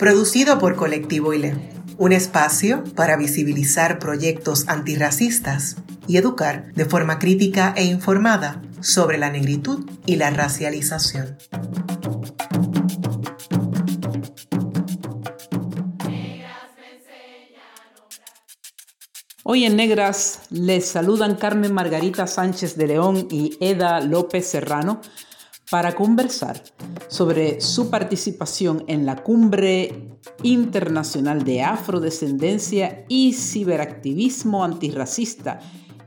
producido por Colectivo ILE, un espacio para visibilizar proyectos antirracistas y educar de forma crítica e informada sobre la negritud y la racialización. Hoy en Negras les saludan Carmen Margarita Sánchez de León y Eda López Serrano para conversar sobre su participación en la Cumbre Internacional de Afrodescendencia y Ciberactivismo Antirracista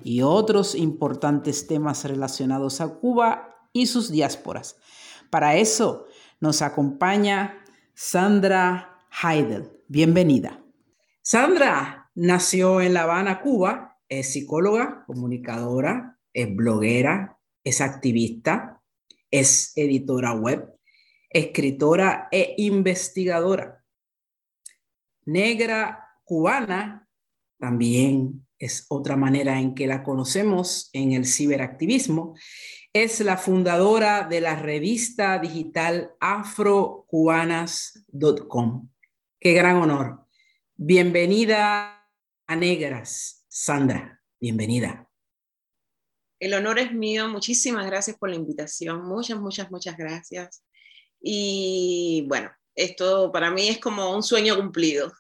y otros importantes temas relacionados a Cuba y sus diásporas. Para eso nos acompaña Sandra Heidel. Bienvenida. Sandra nació en La Habana, Cuba, es psicóloga, comunicadora, es bloguera, es activista, es editora web, escritora e investigadora. Negra cubana también es otra manera en que la conocemos en el ciberactivismo. Es la fundadora de la revista digital afrocubanas.com. Qué gran honor. Bienvenida a Negras, Sandra. Bienvenida. El honor es mío. Muchísimas gracias por la invitación. Muchas, muchas, muchas gracias. Y bueno, esto para mí es como un sueño cumplido,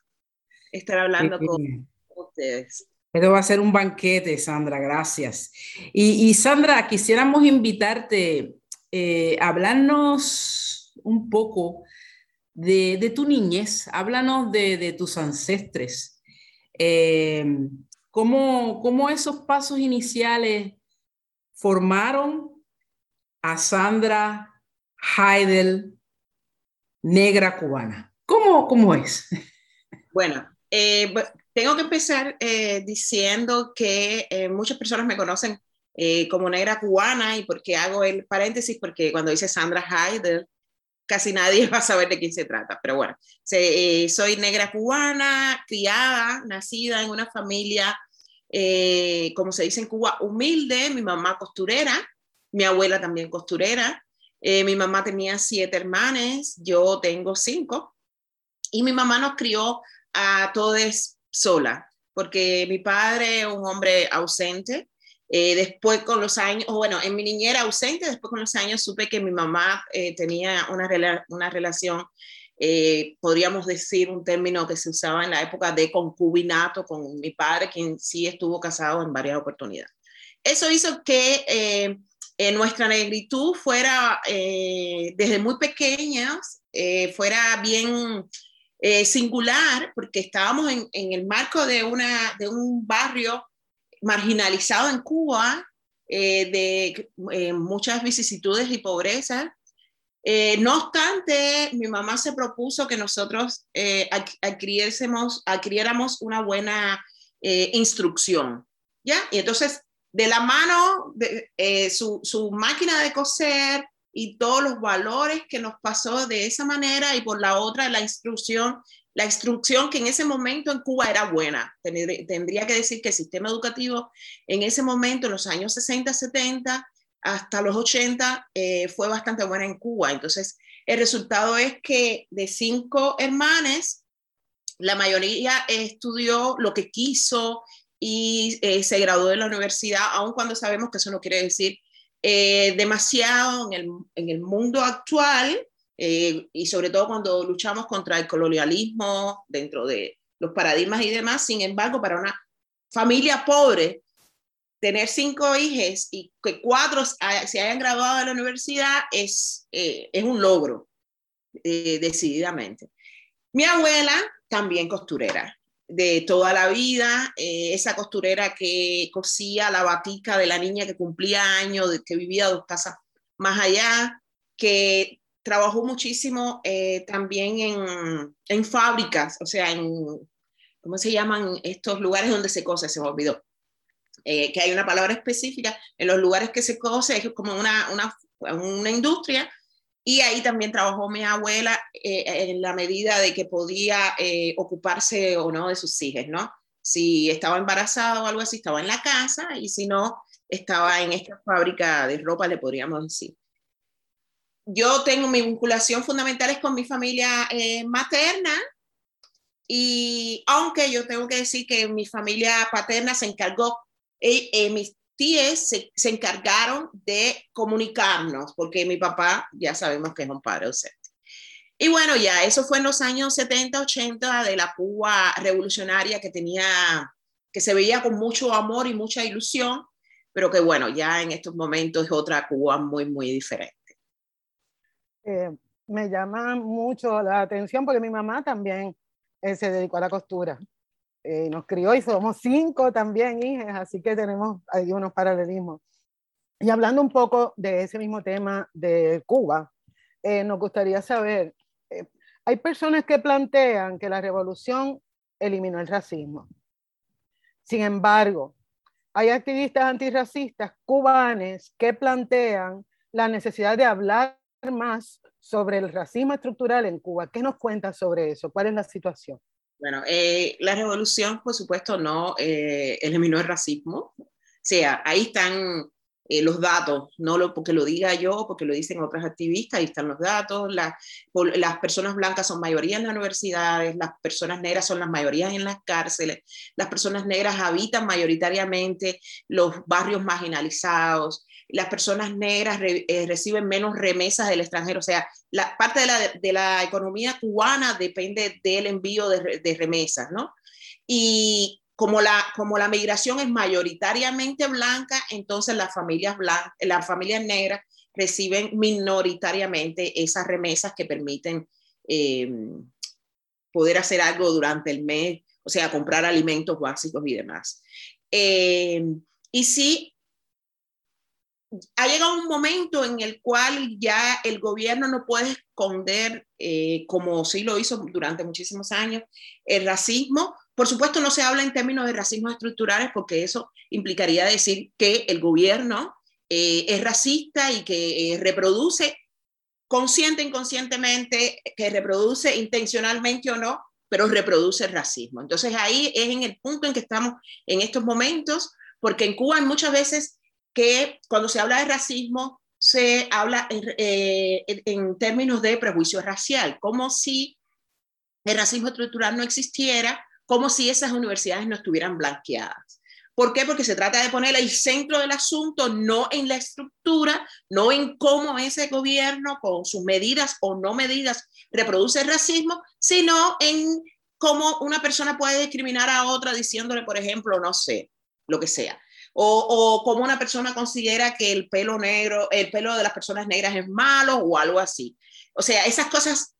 estar hablando con ustedes. Esto va a ser un banquete, Sandra, gracias. Y, Sandra, quisiéramos invitarte eh, a hablarnos un poco de, tu niñez, háblanos de, tus ancestres. Eh, ¿cómo, ¿Cómo esos pasos iniciales formaron a Sandra Heidel, negra cubana. ¿Cómo, cómo es? Bueno, eh, tengo que empezar eh, diciendo que eh, muchas personas me conocen como negra cubana y porque hago el paréntesis, porque cuando dice Sandra Heidel, casi nadie va a saber de quién se trata, pero bueno, soy negra cubana, criada, nacida en una familia eh, como se dice en Cuba, humilde, mi mamá costurera, mi abuela también costurera, eh, mi mamá tenía siete hermanas, yo tengo cinco, y mi mamá nos crió a todos sola, porque mi padre, un hombre ausente, eh, después con los años, o bueno, en mi niñera ausente, después con los años supe que mi mamá tenía una, una relación eh, podríamos decir un término que se usaba en la época de concubinato con mi padre, quien sí estuvo casado en varias oportunidades. Eso hizo que eh, en nuestra negritud fuera, eh, desde muy pequeñas, fuera bien singular, porque estábamos en, en, el marco de, una, de un barrio marginalizado en Cuba, de muchas vicisitudes y pobreza, eh, no obstante, mi mamá se propuso que nosotros eh, adquiriéramos una buena eh, instrucción, ¿ya? Y entonces, de la mano de su, su, máquina de coser y todos los valores que nos pasó de esa manera y por la otra la instrucción, la instrucción que en ese momento en Cuba era buena. Tendría que decir que el sistema educativo en ese momento, en los años 60, 70, hasta los 80 eh, fue bastante buena en Cuba. Entonces, el resultado es que de cinco hermanas, la mayoría estudió lo que quiso y eh, se graduó de la universidad, aun cuando sabemos que eso no quiere decir eh, demasiado en el, en el, mundo actual y sobre todo cuando luchamos contra el colonialismo dentro de los paradigmas y demás. Sin embargo, para una familia pobre, tener cinco hijos y que cuatro se hayan graduado de la universidad es, eh, es un logro, eh, decididamente. Mi abuela también costurera, de toda la vida, eh, esa costurera que cosía la batica de la niña que cumplía años, que vivía dos casas más allá, que trabajó muchísimo eh, también en, en, fábricas, o sea, en, ¿cómo se llaman estos lugares donde se cose? Se me olvidó. Eh, que hay una palabra específica, en los lugares que se cose, es como una, una, una industria, y ahí también trabajó mi abuela eh, en la medida de que podía ocuparse o no de sus hijos, ¿no? Si estaba embarazada o algo así, estaba en la casa, y si no, estaba en esta fábrica de ropa, le podríamos decir yo tengo mi vinculación fundamental es con mi familia eh, materna y aunque yo tengo que decir que mi familia paterna se encargó, eh, eh, mis tías se, se, encargaron de comunicarnos, porque mi papá ya sabemos que es un padre ausente. Y bueno, ya eso fue en los años 70, 80 de la Cuba revolucionaria que tenía, que se veía con mucho amor y mucha ilusión, pero que bueno, ya en estos momentos es otra Cuba muy, muy diferente. Eh, me llama mucho la atención porque mi mamá también eh, se dedicó a la costura. Eh, nos crió y somos cinco también hijas, así que tenemos ahí unos paralelismos. Y hablando un poco de ese mismo tema de Cuba, nos gustaría saber, hay personas que plantean que la revolución eliminó el racismo. Sin embargo, hay activistas antirracistas cubanes que plantean la necesidad de hablar más sobre el racismo estructural en Cuba. ¿Qué nos cuenta sobre eso? ¿Cuál es la situación? Bueno, eh, la revolución, por supuesto, no eh, eliminó el racismo. O sea, ahí están eh, los datos, no lo, porque lo diga yo, porque lo dicen otras activistas, ahí están los datos. las personas blancas son mayoría en las universidades, las personas negras son las mayorías en las cárceles, las personas negras habitan mayoritariamente los barrios marginalizados, las personas negras eh, reciben menos remesas del extranjero. O sea, la parte de la, de la economía cubana depende del envío de, de, remesas, ¿no? Y como la, como la migración es mayoritariamente blanca, entonces las familias, las familias negras reciben minoritariamente esas remesas que permiten eh, poder hacer algo durante el mes, o sea, comprar alimentos básicos y demás. Eh, y sí, ha llegado un momento en el cual ya el gobierno no puede esconder, eh, como sí lo hizo durante muchísimos años, el racismo. Por supuesto, no se habla en términos de racismo estructurales porque eso implicaría decir que el gobierno eh, es racista y que eh, reproduce consciente inconscientemente, que reproduce intencionalmente o no, pero reproduce el racismo. Entonces ahí es en el punto en que estamos en estos momentos, porque en Cuba muchas veces que cuando se habla de racismo se habla eh, en, términos de prejuicio racial, como si el racismo estructural no existiera, como si esas universidades no estuvieran blanqueadas. ¿Por qué? Porque se trata de poner el centro del asunto no en la estructura, no en cómo ese gobierno con sus medidas o no medidas reproduce el racismo, sino en cómo una persona puede discriminar a otra diciéndole, por ejemplo, no sé, lo que sea o, o como una persona considera que el pelo negro, el pelo de las personas negras es malo o algo así. O sea, esas cosas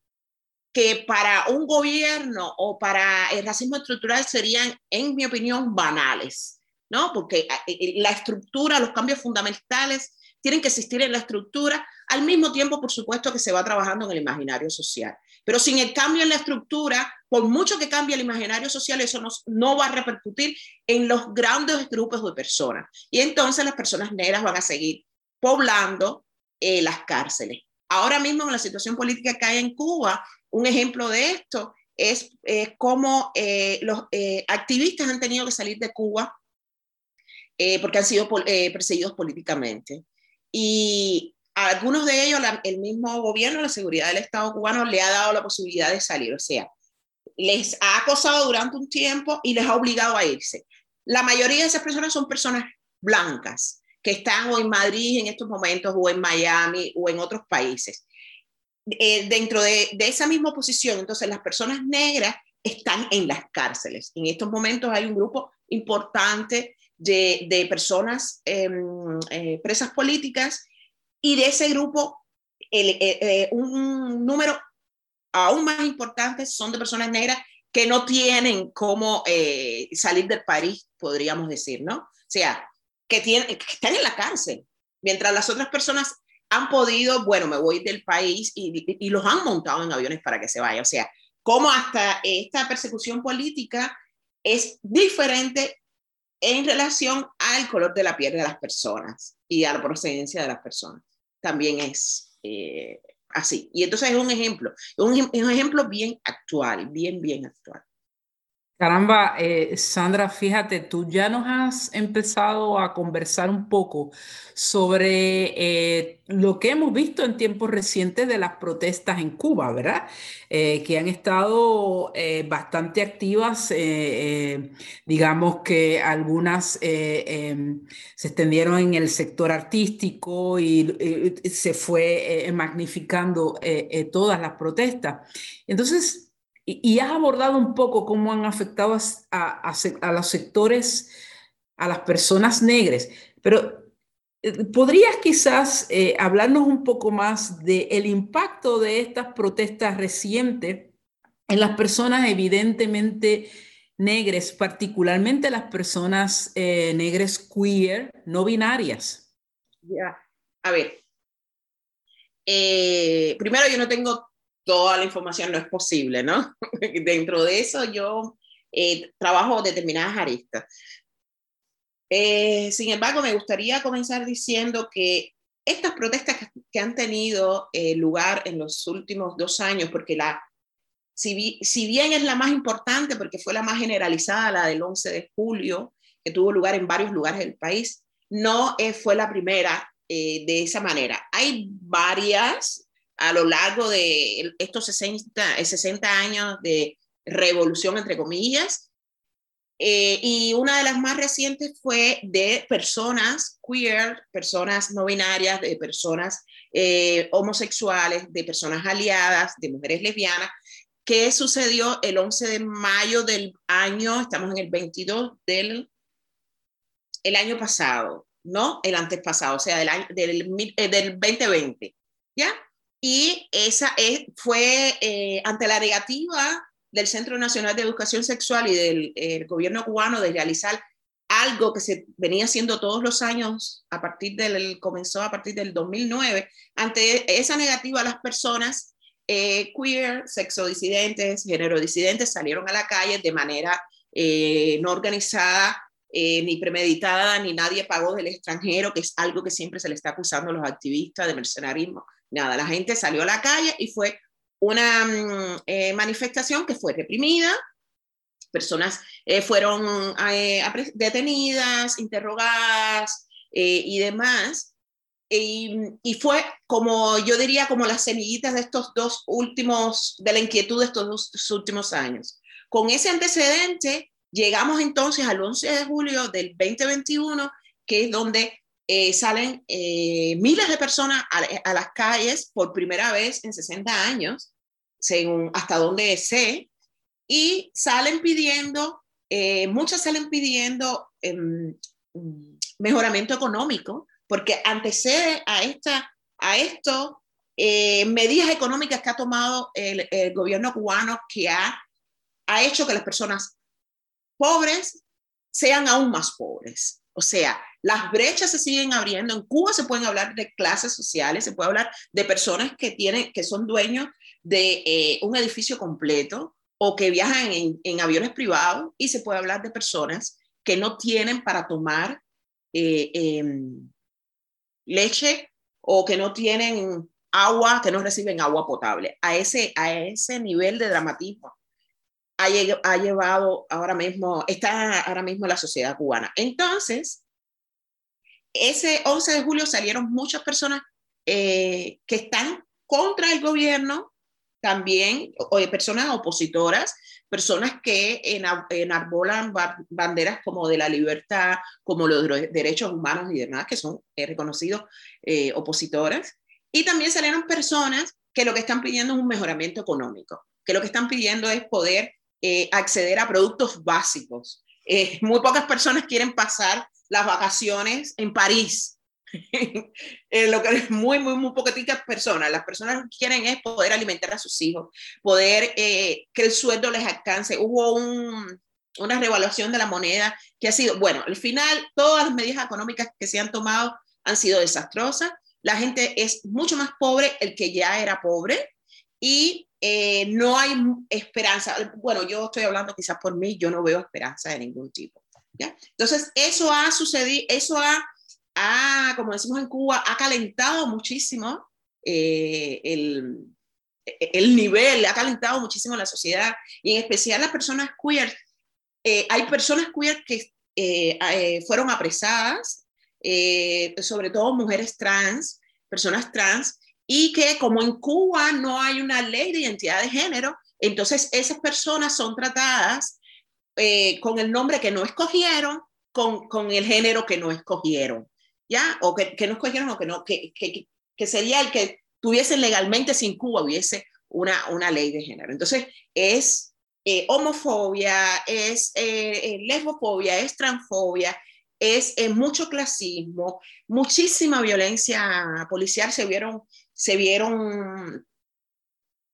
que para un gobierno o para el racismo estructural serían, en mi opinión, banales, ¿no? Porque eh, eh, la estructura, los cambios fundamentales tienen que existir en la estructura, al mismo tiempo, por supuesto, que se va trabajando en el imaginario social. Pero sin el cambio en la estructura, por mucho que cambie el imaginario social, eso no, no va a repercutir en los grandes grupos de personas. Y entonces las personas negras van a seguir poblando eh, las cárceles. Ahora mismo en la situación política que hay en Cuba, un ejemplo de esto es eh, cómo eh, los activistas han tenido que salir de Cuba porque han sido perseguidos políticamente. Y algunos de ellos el mismo gobierno, la seguridad del Estado cubano, le ha dado la posibilidad de salir. O sea, les ha acosado durante un tiempo y les ha obligado a irse. La mayoría de esas personas son personas blancas que están o en Madrid en estos momentos o en Miami o en otros países. Eh, dentro de, de, esa misma posición, entonces las personas negras están en las cárceles. En estos momentos hay un grupo importante de, de personas em, eh, presas políticas y de ese grupo el, eh, eh, un número aún más importante son de personas negras que no tienen cómo salir del país, podríamos decir, ¿no? O sea, que, tienen, que están en la cárcel, mientras las otras personas han podido, bueno, me voy del país y, y, los han montado en aviones para que se vaya. O sea, cómo hasta esta persecución política es diferente en relación al color de la piel de las personas y a la procedencia de las personas. También es eh, así. Y entonces es un ejemplo, un, un ejemplo bien actual, bien, bien actual. Caramba, eh, Sandra, fíjate, tú ya nos has empezado a conversar un poco sobre eh, lo que hemos visto en tiempos recientes de las protestas en Cuba, ¿verdad? Eh, que han estado bastante activas, digamos que algunas em, se extendieron en el sector artístico y se fue magnificando todas las protestas. Entonces, y, has abordado un poco cómo han afectado a, los sectores, a las personas negras, pero eh, ¿podrías quizás eh, hablarnos un poco más del impacto de estas protestas recientes en las personas evidentemente negras, particularmente las personas eh, negras queer, no binarias? Ya, a ver. primero, yo no tengo toda la información no es posible, ¿no? Dentro de eso yo eh, trabajo determinadas aristas. Eh, sin embargo, me gustaría comenzar diciendo que estas protestas que, han tenido eh, lugar en los últimos dos años, porque la, si, si, bien es la más importante, porque fue la más generalizada, la del 11 de julio, que tuvo lugar en varios lugares del país, no fue la primera de esa manera. Hay varias a lo largo de estos 60, 60 años de revolución, entre comillas. Eh, y una de las más recientes fue de personas queer, personas no binarias, de personas eh, homosexuales, de personas aliadas, de mujeres lesbianas, que sucedió el 11 de mayo del año, estamos en el 22 del el año pasado, ¿no? El antes pasado, o sea, del, año, del, eh, del 2020, ¿ya? Y esa es, fue eh, ante la negativa del Centro Nacional de Educación Sexual y del gobierno cubano de realizar algo que se venía haciendo todos los años a partir del, comenzó a partir del 2009, ante esa negativa las personas eh, queer, sexodisidentes, género disidentes salieron a la calle de manera eh, no organizada, ni premeditada, ni nadie pagó del extranjero, que es algo que siempre se le está acusando a los activistas de mercenarismo nada, la gente salió a la calle y fue una mm, eh, manifestación que fue reprimida, personas eh, fueron eh, detenidas, interrogadas y demás. Y, fue como, yo diría, como las semillitas de estos dos últimos, de la inquietud de estos dos últimos años. Con ese antecedente, llegamos entonces al 11 de julio del 2021, que es donde eh, salen eh, miles de personas a, las calles por primera vez en 60 años, según hasta donde sé, y salen pidiendo, eh, muchas salen pidiendo em, mejoramiento económico, porque antecede a, esta, a esto medidas económicas que ha tomado el, el, gobierno cubano que ha, ha hecho que las personas pobres sean aún más pobres. O sea, las brechas se siguen abriendo. En Cuba se pueden hablar de clases sociales, se puede hablar de personas que, tienen, que son dueños de eh, un edificio completo o que viajan en, aviones privados y se puede hablar de personas que no tienen para tomar eh, em, leche o que no tienen agua, que no reciben agua potable. A ese, a ese nivel de dramatismo ha, llevado ahora mismo, está ahora mismo la sociedad cubana. Entonces, ese 11 de julio salieron muchas personas eh, que están contra el gobierno, también o, personas opositoras, personas que enarbolan banderas como de la libertad, como los derechos humanos y demás, que son eh, reconocidos eh. Y también salieron personas que lo que están pidiendo es un mejoramiento económico, que lo que están pidiendo es poder eh, acceder a productos básicos. Eh, muy pocas personas quieren pasar las vacaciones en París. eh, lo que es muy, muy, muy poquitas personas. Las personas quieren es poder alimentar a sus hijos, poder eh, que el sueldo les alcance. Hubo un, una revaluación de la moneda que ha sido, bueno, al final todas las medidas económicas que se han tomado han sido desastrosas. la gente es mucho más pobre el que ya era pobre y eh, no hay esperanza. Bueno, yo estoy hablando quizás por mí, yo no veo esperanza de ningún tipo. ¿Ya? Entonces, eso ha sucedido, eso ha, ha, como decimos en Cuba, ha calentado muchísimo eh, el, el nivel, ha calentado muchísimo la sociedad y en especial las personas queer. Eh, hay personas queer que fueron apresadas eh, sobre todo mujeres trans, personas trans, y que como en Cuba no hay una ley de identidad de género, entonces esas personas son tratadas eh, con el nombre que no escogieron, con, con, el género que no escogieron, ¿ya? O que, que no escogieron o que no, que, que, que, sería el que tuviese legalmente sin Cuba hubiese una, una ley de género. Entonces es eh, homofobia, es lesbofobia, es transfobia, es mucho clasismo, muchísima violencia policial. Se vieron, se vieron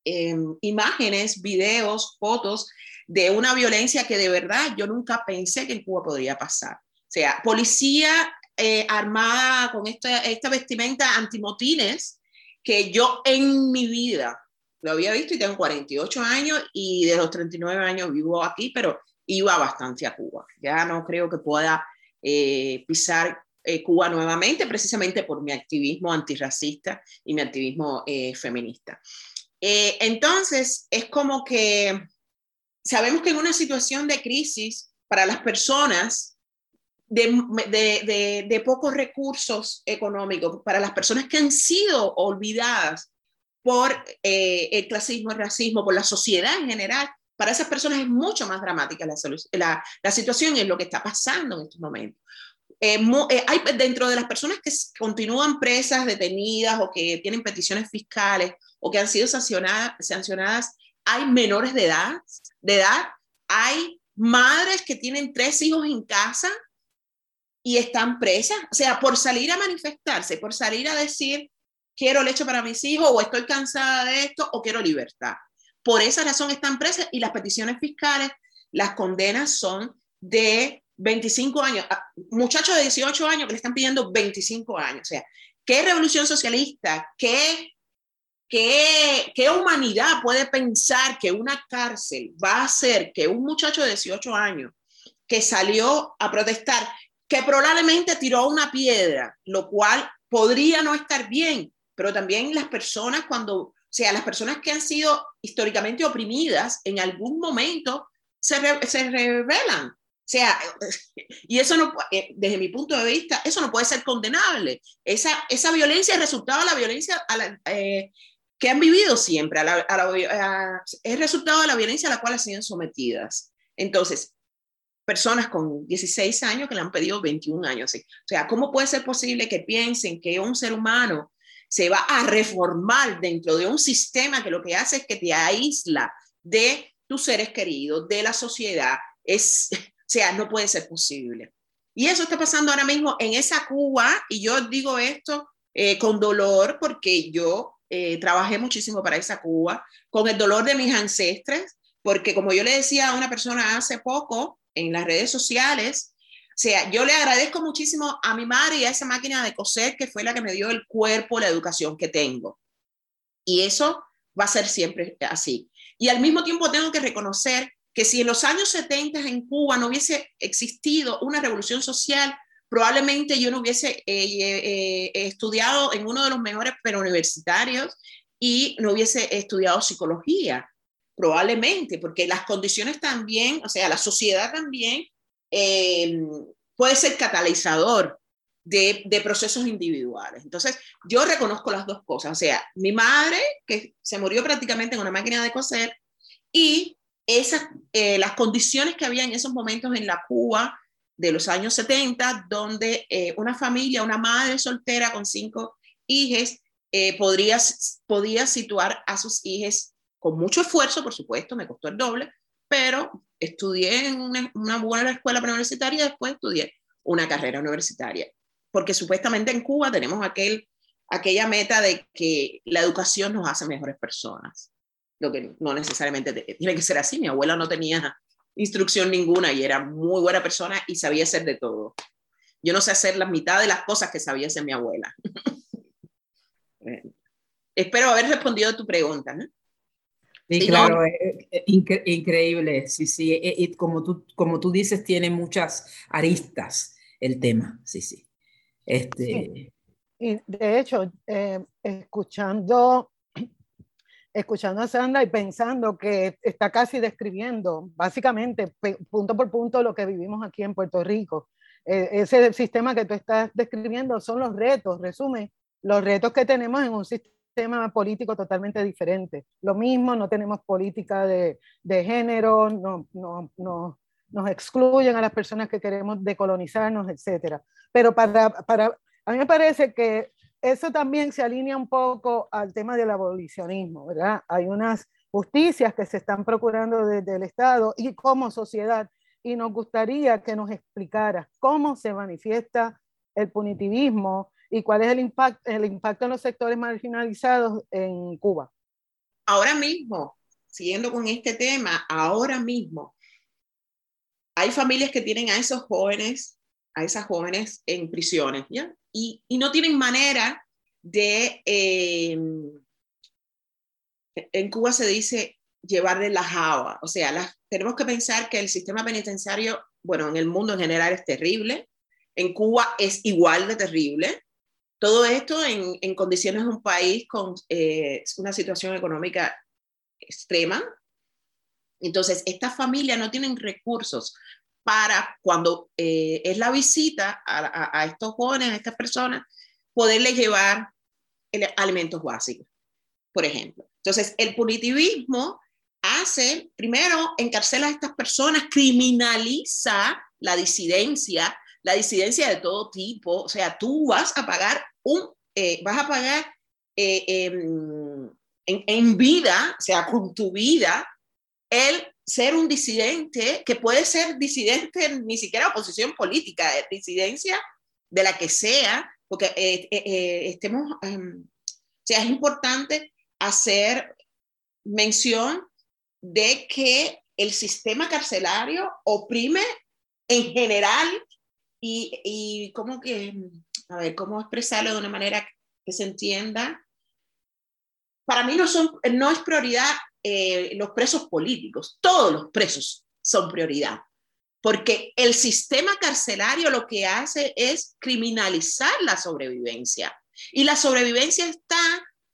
em, imágenes, videos, fotos de una violencia que de verdad yo nunca pensé que en Cuba podría pasar. O sea, policía eh, armada con esta, esta vestimenta antimotines que yo en mi vida lo había visto y tengo 48 años y de los 39 años vivo aquí, pero iba bastante a Cuba. Ya no creo que pueda eh, pisar eh, Cuba nuevamente, precisamente por mi activismo antirracista y mi activismo feminista. entonces, es como que sabemos que en una situación de crisis para las personas de, pocos recursos económicos, para las personas que han sido olvidadas por el clasismo, el racismo, por la sociedad en general, para esas personas es mucho más dramática la, situación y es lo que está pasando en estos momentos. Eh, eh, hay dentro de las personas que continúan presas, detenidas o que tienen peticiones fiscales o que han sido sancionadas hay menores de edad, de edad, hay madres que tienen tres hijos en casa y están presas, o sea, por salir a manifestarse, por salir a decir, quiero leche para mis hijos o estoy cansada de esto o quiero libertad. Por esa razón están presas y las peticiones fiscales, las condenas son de 25 años. Ah, muchachos de 18 años que le están pidiendo 25 años. O sea, ¿qué revolución socialista, qué, qué, qué humanidad puede pensar que una cárcel va a hacer que un muchacho de 18 años que salió a protestar, que probablemente tiró una piedra, lo cual podría no estar bien, pero también las personas cuando o sea, las personas que han sido históricamente oprimidas en algún momento se, se rebelan. O sea, y eso no, eh, desde mi punto de vista, eso no puede ser condenable. Esa, esa violencia es resultado de la violencia eh, que han vivido siempre, a la, es resultado de la violencia a la cual han sido sometidas. Entonces, personas con 16 años que le han pedido 21 años. O sea, ¿cómo puede ser posible que piensen que un ser humano se va a reformar dentro de un sistema que lo que hace es que te aísla de tus seres queridos, de la sociedad. Es, o sea, no puede ser posible. Y eso está pasando ahora mismo en esa Cuba, y yo digo esto eh, con dolor porque yo eh, trabajé muchísimo para esa Cuba, con el dolor de mis ancestres, porque como yo le decía a una persona hace poco en las redes sociales, o sea, yo le agradezco muchísimo a mi madre y a esa máquina de coser que fue la que me dio el cuerpo, la educación que tengo. Y eso va a ser siempre así. Y al mismo tiempo tengo que reconocer que si en los años 70 en Cuba no hubiese existido una revolución social, probablemente yo no hubiese eh, eh, estudiado en uno de los mejores pero universitarios y no hubiese estudiado psicología, probablemente, porque las condiciones también, o sea, la sociedad también eh, puede ser catalizador de, procesos individuales. Entonces, yo reconozco las dos cosas. O sea, mi madre, que se murió prácticamente en una máquina de coser, y esas, eh, las condiciones que había en esos momentos en la Cuba de los años 70, donde eh, una familia, una madre soltera con cinco hijos, podría, podía situar a sus hijos con mucho esfuerzo, por supuesto, me costó el doble, pero estudié en una, buena escuela preuniversitaria y después estudié una carrera universitaria. Porque supuestamente en Cuba tenemos aquel, aquella meta de que la educación nos hace mejores personas. Lo que no necesariamente tiene que ser así. Mi abuela no tenía instrucción ninguna y era muy buena persona y sabía hacer de todo. Yo no sé hacer la mitad de las cosas que sabía hacer mi abuela. espero haber respondido a tu pregunta. ¿no? Sí, claro, increíble, sí, sí, y como tú, como tú dices, tiene muchas aristas el tema, sí, sí. Este... Y de hecho, eh, escuchando, escuchando a Sandra y pensando que está casi describiendo básicamente punto por punto lo que vivimos aquí en Puerto Rico. Eh, ese sistema que tú estás describiendo son los retos, resume, los retos que tenemos en un sistema político totalmente diferente. Lo mismo, no tenemos política de, de género, no, no, no, nos excluyen a las personas que queremos decolonizarnos, etc. Pero para, para, a mí me parece que eso también se alinea un poco al tema del abolicionismo, ¿verdad? Hay unas justicias que se están procurando desde el Estado y como sociedad, y nos gustaría que nos explicara cómo se manifiesta el punitivismo y cuál es el impacto en los sectores marginalizados en Cuba. Ahora mismo, siguiendo con este tema, ahora mismo hay familias que tienen a esos jóvenes, a esas jóvenes en prisiones, ¿ya? Y, y no tienen manera de, eh, en Cuba se dice llevarle la java, o sea, las, tenemos que pensar que el sistema penitenciario, bueno, en el mundo en general es terrible, en Cuba es igual de terrible, todo esto en, en condiciones de un país con eh, una situación económica extrema. Entonces, estas familias no tienen recursos para cuando eh, es la visita a, a, estos jóvenes, a estas personas, poderles llevar alimentos básicos, por ejemplo. Entonces, el punitivismo hace, primero, encarcela a estas personas, criminaliza la disidencia, la disidencia de todo tipo, o sea, tú vas a pagar un, eh, vas a pagar eh, em, en, en, vida, o sea, con tu vida, el ser un disidente, que puede ser disidente ni siquiera oposición política, disidencia de la que sea, porque eh, estemos, em, o sea, es importante hacer mención de que el sistema carcelario oprime en general y, y como que a ver, ¿cómo expresarlo de una manera que se entienda? Para mí no, son, no es prioridad eh, los presos políticos, todos los presos son prioridad, porque el sistema carcelario lo que hace es criminalizar la sobrevivencia. Y la sobrevivencia está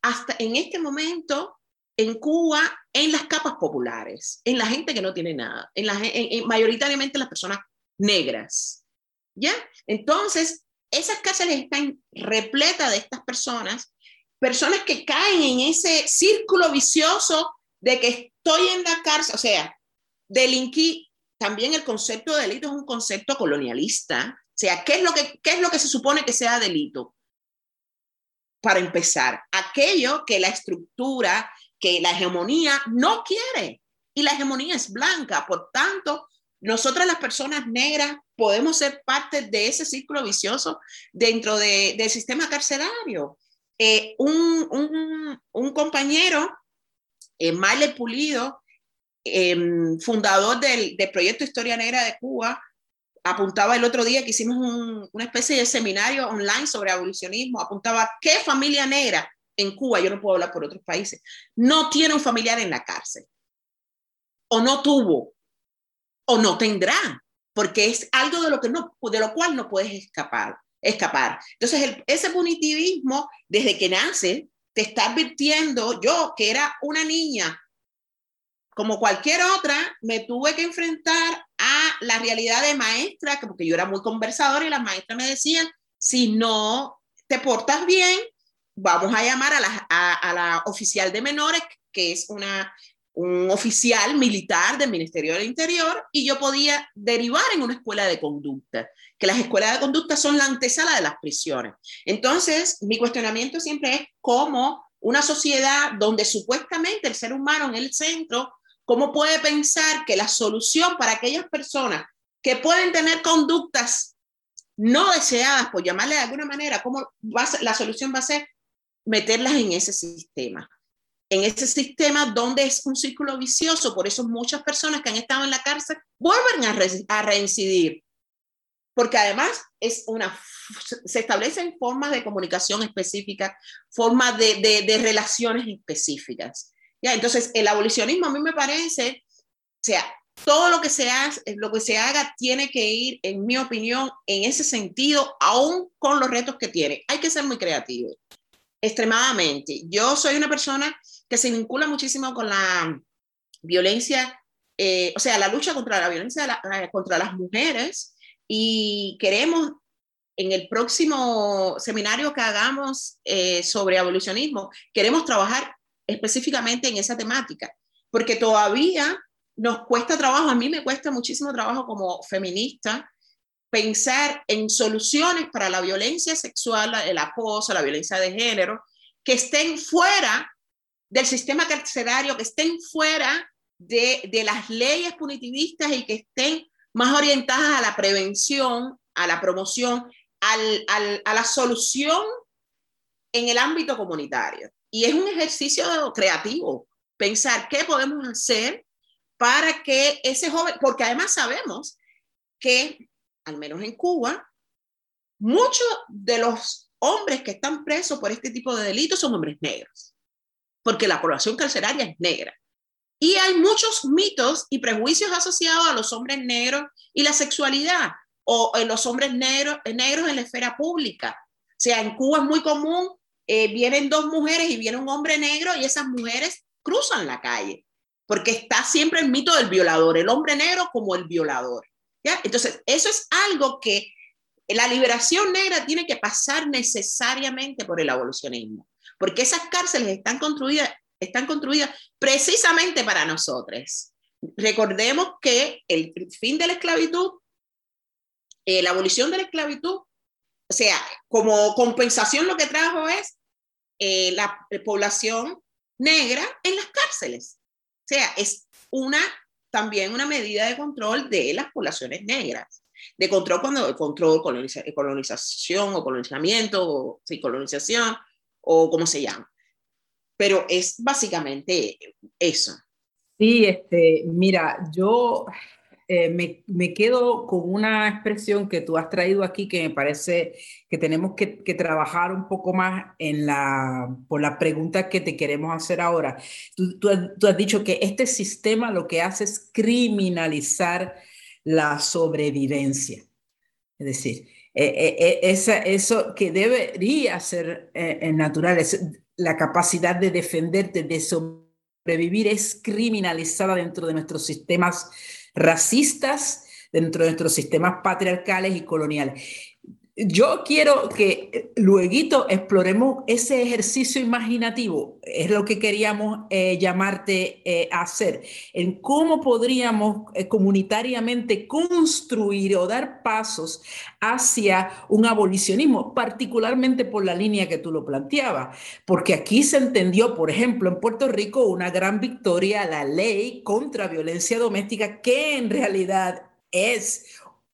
hasta en este momento en Cuba en las capas populares, en la gente que no tiene nada, en, la, en mayoritariamente las personas negras. ¿Ya? Entonces, esas cárceles están repletas de estas personas, personas que caen en ese círculo vicioso de que estoy en la cárcel, o sea, delinquí, también el concepto de delito es un concepto colonialista, o sea, ¿qué es lo que, qué es lo que se supone que sea delito? Para empezar, aquello que la estructura, que la hegemonía no quiere, y la hegemonía es blanca, por tanto, nosotras las personas negras podemos ser parte de ese círculo vicioso dentro de, del sistema carcelario. Eh, un, un, un, compañero, eh, Pulido, em, fundador del, proyecto Historia Negra de Cuba, apuntaba el otro día que hicimos un, una especie de seminario online sobre abolicionismo, apuntaba qué familia negra en Cuba, yo no puedo hablar por otros países, no tiene un familiar en la cárcel o no tuvo o no tendrá, porque es algo de lo, que no, de lo cual no puedes escapar. escapar. Entonces, ese punitivismo, desde que nace, te está advirtiendo, yo que era una niña, como cualquier otra, me tuve que enfrentar a la realidad de maestra, porque yo era muy conversadora y las maestras me decían, si no te portas bien, vamos a llamar a la, a, a la oficial de menores, que es una un oficial militar del Ministerio del Interior y yo podía derivar en una escuela de conducta, que las escuelas de conducta son la antesala de las prisiones. Entonces, mi cuestionamiento siempre es cómo una sociedad donde supuestamente el ser humano en el centro, cómo puede pensar que la solución para aquellas personas que pueden tener conductas no deseadas, por llamarle de alguna manera, cómo va la solución va a ser meterlas en ese sistema en ese sistema donde es un círculo vicioso. Por eso muchas personas que han estado en la cárcel vuelven a, re a reincidir. porque además es una, se establecen formas de comunicación específicas, formas de, de, de relaciones específicas. ¿ya? Entonces, el abolicionismo a mí me parece, o sea, todo lo que, se hace, lo que se haga tiene que ir, en mi opinión, en ese sentido, aún con los retos que tiene. Hay que ser muy creativo, extremadamente. Yo soy una persona que se vincula muchísimo con la violencia, eh, o sea, la lucha contra la violencia contra las mujeres y queremos en el próximo seminario que hagamos eh, sobre abolicionismo, queremos trabajar específicamente en esa temática, porque todavía nos cuesta trabajo, a mí me cuesta muchísimo trabajo como feminista pensar en soluciones para la violencia sexual, el acoso, la violencia de género, que estén fuera del sistema carcelario, que estén fuera de, de las leyes punitivistas y que estén más orientadas a la prevención, a la promoción, al, al, a la solución en el ámbito comunitario. Y es un ejercicio creativo, pensar qué podemos hacer para que ese joven, porque además sabemos que, al menos en Cuba, muchos de los hombres que están presos por este tipo de delitos son hombres negros, porque la población carcelaria es negra. Y hay muchos mitos y prejuicios asociados a los hombres negros y la sexualidad, o en los hombres negros, negros en la esfera pública. O sea, en Cuba es muy común, eh, vienen dos mujeres y viene un hombre negro y esas mujeres cruzan la calle, porque está siempre el mito del violador, el hombre negro como el violador. Entonces, eso es algo que la liberación negra tiene que pasar necesariamente por el abolicionismo, porque esas cárceles están construidas están construidas precisamente para nosotros. Recordemos que el fin de la esclavitud, eh, la abolición de la esclavitud, o sea, como compensación lo que trajo es eh, la población negra en las cárceles. O sea, es una también una medida de control de las poblaciones negras, de control cuando control colonización o colonizamiento o colonización o como se llama pero es básicamente eso. Sí, este, mira, yo eh, me, me, quedo con una expresión que tú has traído aquí que me parece que tenemos que, que, trabajar un poco más en la, por la pregunta que te queremos hacer ahora. Tú, tú, tú has dicho que este sistema lo que hace es criminalizar la sobrevivencia. Es decir, eh, eh, esa, eso que debería ser natural, es, la capacidad de defenderte, de sobrevivir, es criminalizada dentro de nuestros sistemas racistas, dentro de nuestros sistemas patriarcales y coloniales yo quiero que luego exploremos ese ejercicio imaginativo, es lo que queríamos eh, llamarte eh, a hacer, en cómo podríamos eh, comunitariamente construir o dar pasos hacia un abolicionismo, particularmente por la línea que tú lo planteabas, porque aquí se entendió, por ejemplo, en Puerto Rico una gran victoria, la ley contra violencia doméstica, que en realidad es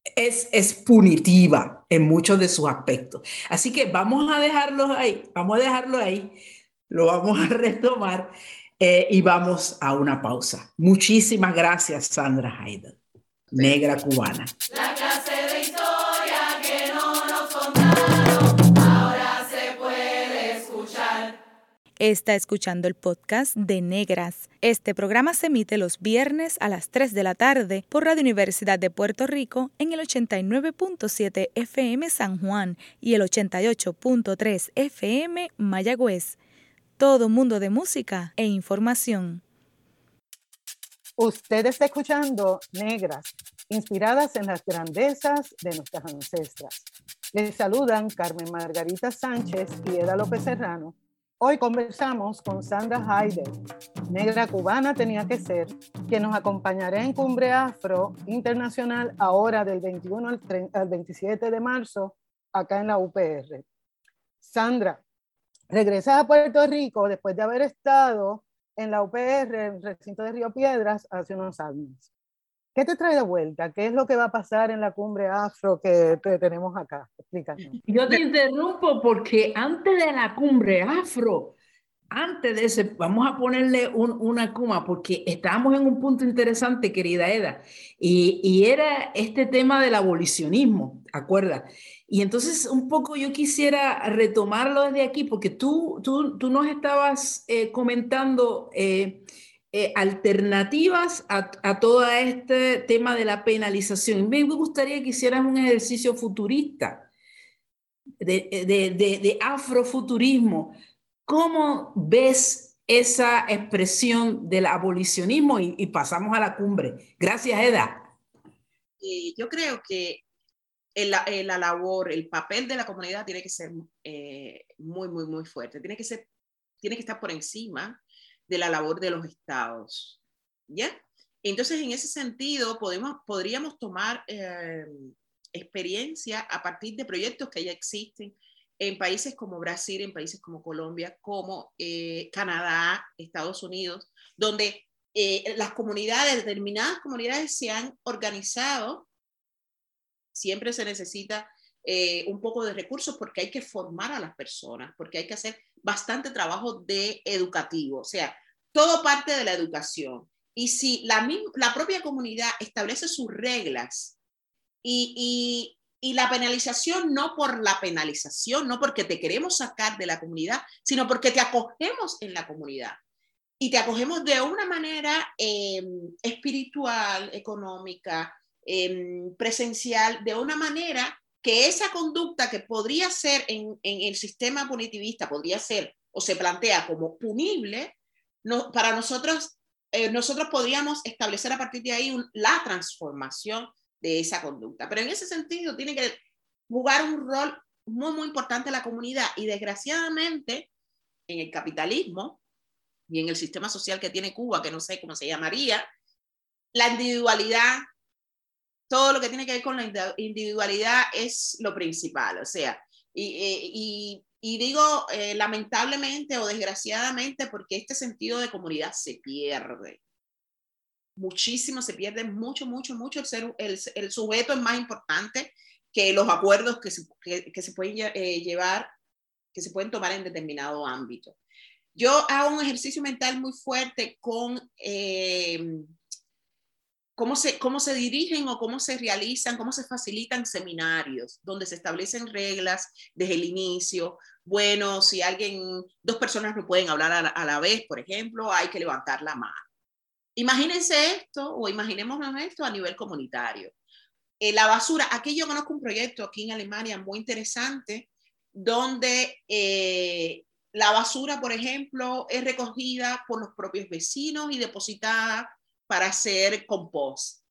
es, es, punitiva en muchos de sus aspectos. Así que vamos a dejarlo ahí, vamos a dejarlo ahí, lo vamos a retomar eh, y vamos a una pausa. Muchísimas gracias, Sandra Haydn, negra cubana. La Está escuchando el podcast de Negras. Este programa se emite los viernes a las 3 de la tarde por Radio Universidad de Puerto Rico en el 89.7 FM San Juan y el 88.3 FM Mayagüez. Todo mundo de música e información. Usted está escuchando Negras, inspiradas en las grandezas de nuestras ancestras. Les saludan Carmen Margarita Sánchez y Eda López Serrano Hoy conversamos con Sandra Haider, negra cubana tenía que ser, que nos acompañará en Cumbre Afro Internacional ahora del 21 al, 27 de marzo acá en la UPR. Sandra, regresas a Puerto Rico después de haber estado en la UPR, en el recinto de Río Piedras, hace unos años. ¿Qué te trae de vuelta? ¿Qué es lo que va a pasar en la cumbre afro que, tenemos acá? Explícanos. Yo te interrumpo porque antes de la cumbre afro antes de ese, vamos a ponerle una cuma porque estábamos en un punto interesante, querida Eda, y, y era este tema del abolicionismo, ¿acuerdas? Y entonces un poco yo quisiera retomarlo desde aquí, porque tú, tú, tú nos estabas eh, comentando eh, eh, alternativas a, a, todo este tema de la penalización. Me gustaría que hicieras un ejercicio futurista, de, de, afrofuturismo. ¿Cómo ves esa expresión del abolicionismo? Y, pasamos a la cumbre. Gracias, Eda. yo creo que la labor, el papel de la comunidad tiene que ser eh, muy, muy, muy fuerte. Tiene que, ser, tiene que estar por encima de la labor de los estados. ¿Ya? Entonces, en ese sentido, podemos, podríamos tomar eh, experiencia a partir de proyectos que ya existen en países como Brasil, en países como Colombia, como eh, Canadá, Estados Unidos, donde las comunidades, determinadas comunidades se han organizado siempre se necesita eh, un poco de recursos porque hay que formar a las personas, porque hay que hacer bastante trabajo de educativo, o sea, todo parte de la educación. Y si la, la propia comunidad establece sus reglas y, y, la penalización no por la penalización, no porque te queremos sacar de la comunidad, sino porque te acogemos en la comunidad y te acogemos de una manera eh, espiritual, económica, Em, presencial de una manera que esa conducta que podría ser en, en, el sistema punitivista, podría ser o se plantea como punible, no, para nosotros, eh, nosotros podríamos establecer a partir de ahí la transformación de esa conducta. Pero en ese sentido tiene que jugar un rol muy, muy importante la comunidad y desgraciadamente en el capitalismo y en el sistema social que tiene Cuba, que no sé cómo se llamaría, la individualidad todo lo que tiene que ver con la individualidad es lo principal, o sea, y, eh, y, digo eh, lamentablemente o desgraciadamente porque este sentido de comunidad se pierde. Muchísimo se pierde, mucho, mucho, mucho. El, ser, el, el sujeto es más importante que los acuerdos que se, que, se pueden eh, llevar, que se pueden tomar en determinado ámbito. Yo hago un ejercicio mental muy fuerte con cómo se, cómo se dirigen o cómo se realizan, cómo se facilitan seminarios, donde se establecen reglas desde el inicio. Bueno, si alguien, dos personas no pueden hablar a la, a la vez, por ejemplo, hay que levantar la mano. Imagínense esto o imaginemos esto a nivel comunitario. Eh, la basura, aquí yo conozco un proyecto aquí en Alemania muy interesante, donde eh, la basura, por ejemplo, es recogida por los propios vecinos y depositada para hacer compost.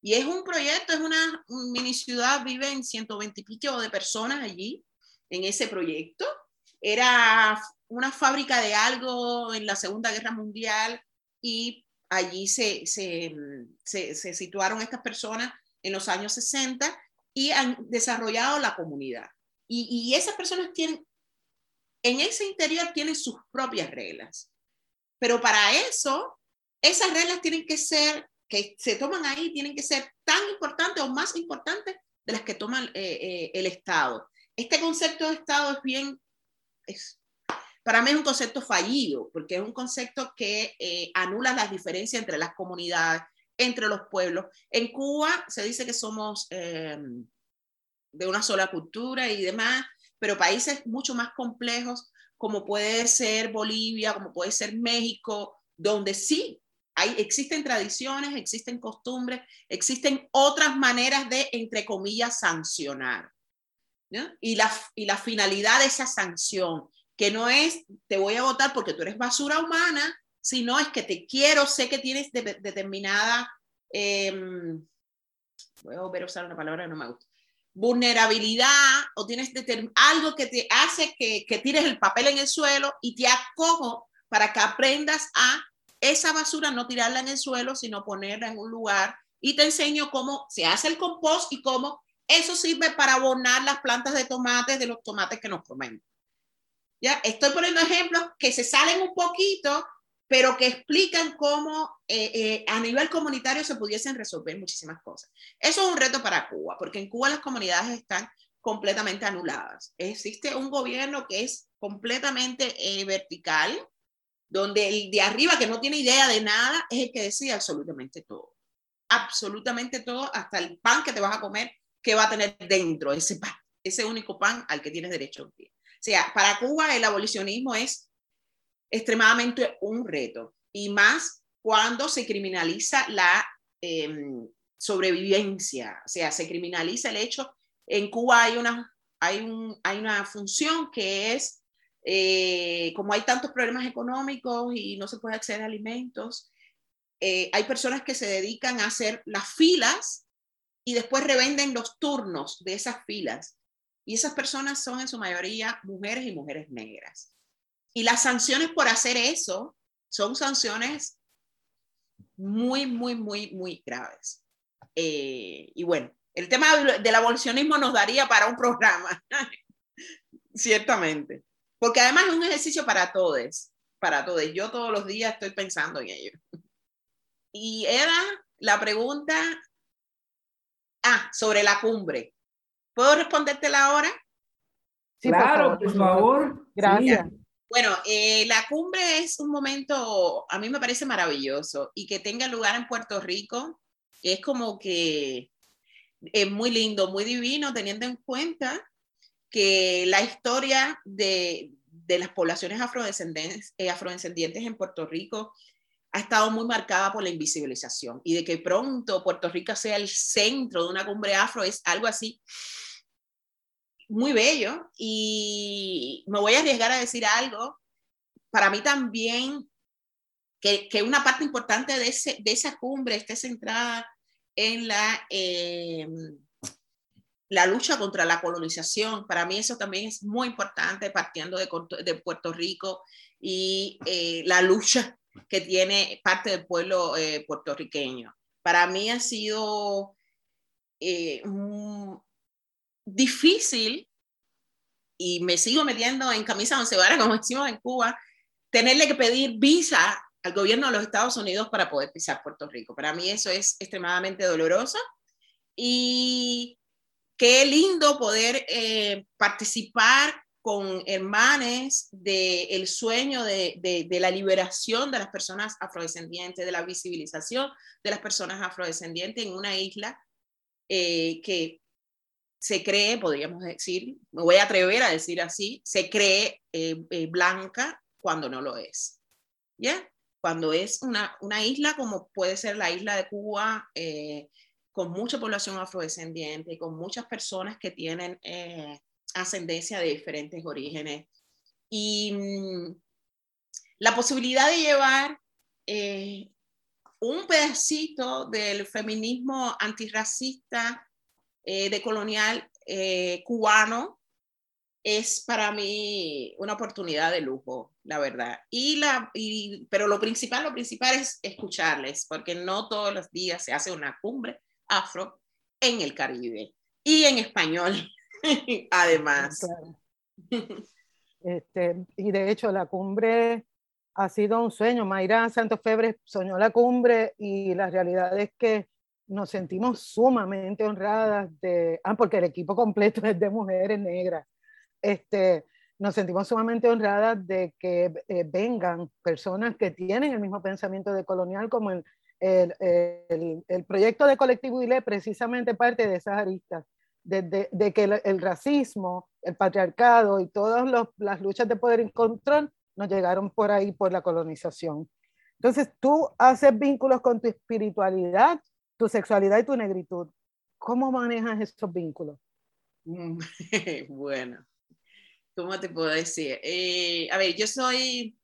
Y es un proyecto, es una mini ciudad, viven 120 y pico de personas allí en ese proyecto. Era una fábrica de algo en la Segunda Guerra Mundial y allí se, se, se, se situaron estas personas en los años 60 y han desarrollado la comunidad. Y, y esas personas tienen, en ese interior tienen sus propias reglas. Pero para eso esas reglas tienen que ser, que se toman ahí, tienen que ser tan importantes o más importantes de las que toma eh, eh, el Estado. Este concepto de Estado es bien, es, para mí es un concepto fallido, porque es un concepto que eh, anula las diferencias entre las comunidades, entre los pueblos. En Cuba se dice que somos em, de una sola cultura y demás, pero países mucho más complejos, como puede ser Bolivia, como puede ser México, donde sí existen tradiciones, existen costumbres, existen otras maneras de, entre comillas, sancionar. Y, la, y la finalidad de esa sanción, que no es te voy a votar porque tú eres basura humana, sino es que te quiero, sé que tienes determinada, eh, voy a volver a usar una palabra que no me gusta, vulnerabilidad o tienes algo que te hace que, que tires el papel en el suelo y te acojo para que aprendas a esa basura no tirarla en el suelo, sino ponerla en un lugar y te enseño cómo se hace el compost y cómo eso sirve para abonar las plantas de tomates de los tomates que nos comemos. Ya estoy poniendo ejemplos que se salen un poquito, pero que explican cómo eh, eh, a nivel comunitario se pudiesen resolver muchísimas cosas. Eso es un reto para Cuba, porque en Cuba las comunidades están completamente anuladas. Existe un gobierno que es completamente eh, vertical, donde el de arriba que no tiene idea de nada es el que decide absolutamente todo. Absolutamente todo, hasta el pan que te vas a comer, que va a tener dentro ese pan, ese único pan al que tienes derecho. O sea, para Cuba el abolicionismo es extremadamente un reto y más cuando se criminaliza la em, sobrevivencia, o sea, se criminaliza el hecho, en Cuba hay una, hay un, hay una función que es eh, como hay tantos problemas económicos y no se puede acceder a alimentos, eh, hay personas que se dedican a hacer las filas y después revenden los turnos de esas filas. Y esas personas son en su mayoría mujeres y mujeres negras. Y las sanciones por hacer eso son sanciones muy, muy, muy, muy graves. Eh, y bueno, el tema del abolicionismo nos daría para un programa, ciertamente. Porque además es un ejercicio para todos, para todos. Yo todos los días estoy pensando en ello. Y era la pregunta, ah, sobre la cumbre. ¿Puedo respondértela ahora? Sí, claro, por favor. Gracias. Bueno, eh, la cumbre es un momento, a mí me parece maravilloso y que tenga lugar en Puerto Rico es como que es muy lindo, muy divino, teniendo en cuenta que la historia de, las poblaciones afrodescendientes, eh, afrodescendientes en Puerto Rico ha estado muy marcada por la invisibilización y de que pronto Puerto Rico sea el centro de una cumbre afro es algo así muy bello y me voy a arriesgar a decir algo. Para mí también que, una parte importante de, de esa cumbre esté centrada en la, eh, la lucha contra la colonización. Para mí eso también es muy importante partiendo de, Puerto Rico y eh, la lucha que tiene parte del pueblo eh, puertorriqueño. Para mí ha sido eh, difícil y me sigo metiendo en camisa once varas, como decimos en Cuba, tenerle que pedir visa al gobierno de los Estados Unidos para poder pisar Puerto Rico. Para mí eso es extremadamente doloroso y qué lindo poder eh, participar con hermanes del sueño de, de, la liberación de las personas afrodescendientes, de la visibilización de las personas afrodescendientes en una isla eh, que se cree, podríamos decir, me voy a atrever a decir así, se cree eh, blanca cuando no lo es. ¿Ya? Cuando es una, una, isla como puede ser la isla de Cuba, con mucha población afrodescendiente, con muchas personas que tienen eh, ascendencia de diferentes orígenes. Y mm, la posibilidad de llevar eh, un pedacito del feminismo antirracista eh, de colonial cubano es para mí una oportunidad de lujo, la verdad. Y la, pero lo principal, lo principal es escucharles, porque no todos los días se hace una cumbre afro en el Caribe y en español, además. Este, y de hecho, la cumbre ha sido un sueño. Mayra Santos Febre soñó la cumbre y la realidad es que nos sentimos sumamente honradas de, ah, porque el equipo completo es de mujeres negras. Este, nos sentimos sumamente honradas de que eh, vengan personas que tienen el mismo pensamiento de colonial como el, el, el, proyecto de Colectivo ILE precisamente parte de esas aristas, de, de, que el, racismo, el patriarcado y todas las luchas de poder y control nos llegaron por ahí, por la colonización. Entonces, tú haces vínculos con tu espiritualidad, tu sexualidad y tu negritud. ¿Cómo manejas esos vínculos? bueno, ¿cómo te puedo decir? Eh, a ver, yo soy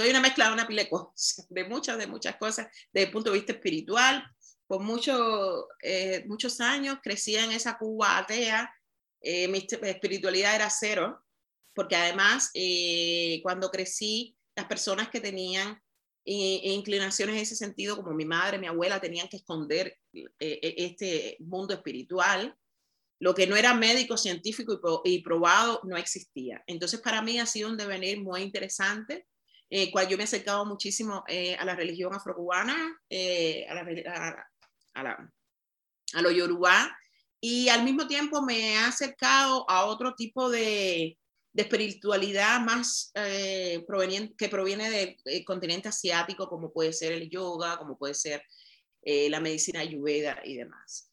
soy una mezcla de una pila de cosas, de muchas, de muchas cosas, desde el punto de vista espiritual. Por mucho, eh, muchos años crecí en esa Cuba atea, eh, mi espiritualidad era cero, porque además eh, cuando crecí, las personas que tenían inclinaciones en ese sentido, como mi madre, mi abuela, tenían que esconder este mundo espiritual. Lo que no era médico, científico y, probado no existía. Entonces, para mí ha sido un devenir muy interesante eh, cual yo me he acercado muchísimo eh, a la religión afrocubana, eh, a, la, a, la, a, lo yoruba, y al mismo tiempo me he acercado a otro tipo de, de espiritualidad más eh, que proviene del continente asiático, como puede ser el yoga, como puede ser eh, la medicina ayurveda y demás.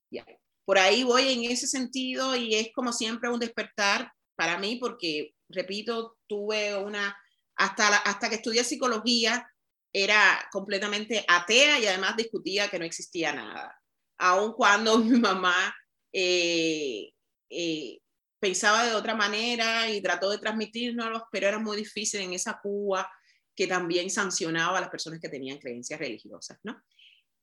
Por ahí voy en ese sentido y es como siempre un despertar para mí porque, repito, tuve una, hasta, hasta que estudié psicología, era completamente atea y además discutía que no existía nada. Aun cuando mi mamá eh, eh, pensaba de otra manera y trató de transmitirnos, pero era muy difícil en esa Cuba que también sancionaba a las personas que tenían creencias religiosas, ¿no?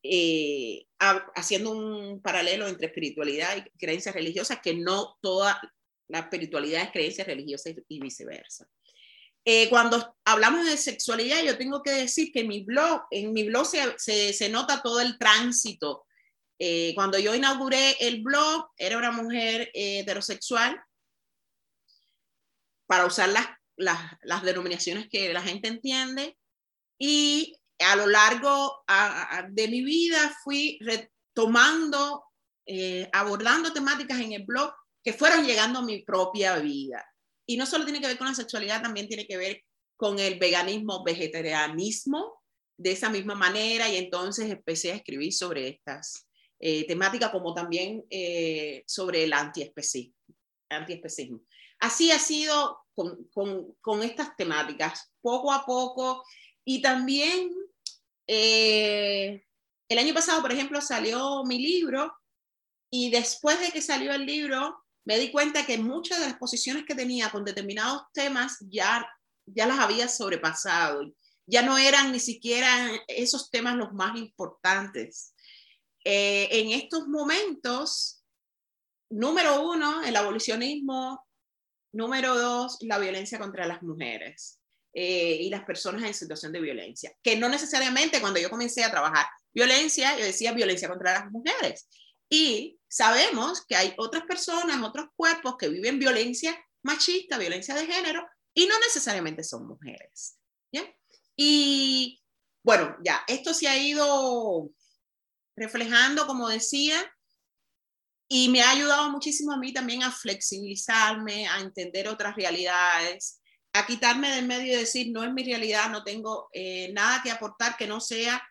Eh, haciendo un paralelo entre espiritualidad y creencias religiosas, que no toda la espiritualidad es creencias religiosas y viceversa. Eh, cuando hablamos de sexualidad, yo tengo que decir que mi blog, en mi blog se, se, nota todo el tránsito. Eh, cuando yo inauguré el blog, era una mujer eh, heterosexual, para usar las, las, las, denominaciones que la gente entiende, y a lo largo de mi vida fui retomando, abordando temáticas en el blog que fueron llegando a mi propia vida. Y no solo tiene que ver con la sexualidad, también tiene que ver con el veganismo, vegetarianismo, de esa misma manera. Y entonces empecé a escribir sobre estas eh, temáticas, como también eh, sobre el antiespecismo. Así ha sido con, con, con, estas temáticas, poco a poco. Y también eh, el año pasado, por ejemplo, salió mi libro y después de que salió el libro, me di cuenta que muchas de las posiciones que tenía con determinados temas ya, ya las había sobrepasado. Ya no eran ni siquiera esos temas los más importantes. Eh, en estos momentos, número uno, el abolicionismo, número dos, la violencia contra las mujeres eh, y las personas en situación de violencia, que no necesariamente cuando yo comencé a trabajar violencia, yo decía violencia contra las mujeres, y sabemos que hay otras personas, otros cuerpos que viven violencia machista, violencia de género, y no necesariamente son mujeres. Y bueno, ya, esto se ha ido reflejando, como decía, y me ha ayudado muchísimo a mí también a flexibilizarme, a entender otras realidades, a quitarme del medio y decir, no es mi realidad, no tengo eh, nada que aportar que no sea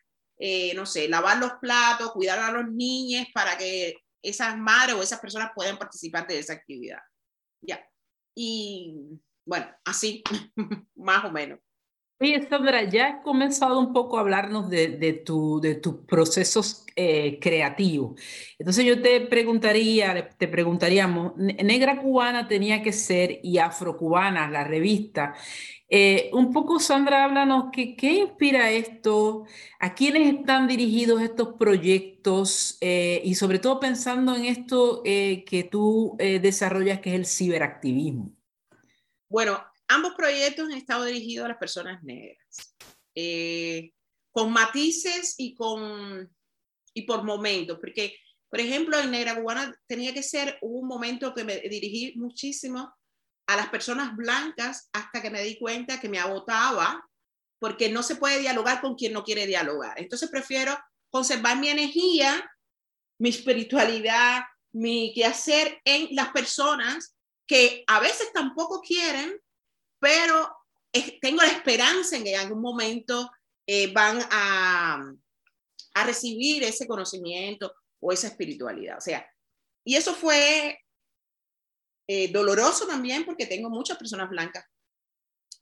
eh, no sé, lavar los platos, cuidar a los niños para que esas madres o esas personas puedan participar de esa actividad. Ya. Y bueno, así, más o menos. Oye, Sandra, ya has comenzado un poco a hablarnos de, de, tu, de tus procesos eh, creativos. Entonces yo te preguntaría, te preguntaríamos, Negra Cubana tenía que ser y Afrocubana, la revista, eh, un poco, Sandra, háblanos, ¿qué, ¿qué, inspira esto? ¿A quiénes están dirigidos estos proyectos? Eh, y sobre todo pensando en esto que tú desarrollas, que es el ciberactivismo. Bueno, ambos proyectos han estado dirigidos a las personas negras, con matices y, con, y por momentos, porque, por ejemplo, en Negra Cubana tenía que ser un momento que me dirigí muchísimo a las personas blancas hasta que me di cuenta que me agotaba porque no se puede dialogar con quien no quiere dialogar. Entonces prefiero conservar mi energía, mi espiritualidad, mi quehacer en las personas que a veces tampoco quieren, pero tengo la esperanza en que en algún momento eh, van a, a recibir ese conocimiento o esa espiritualidad. O sea, y eso fue eh, doloroso también porque tengo muchas personas blancas.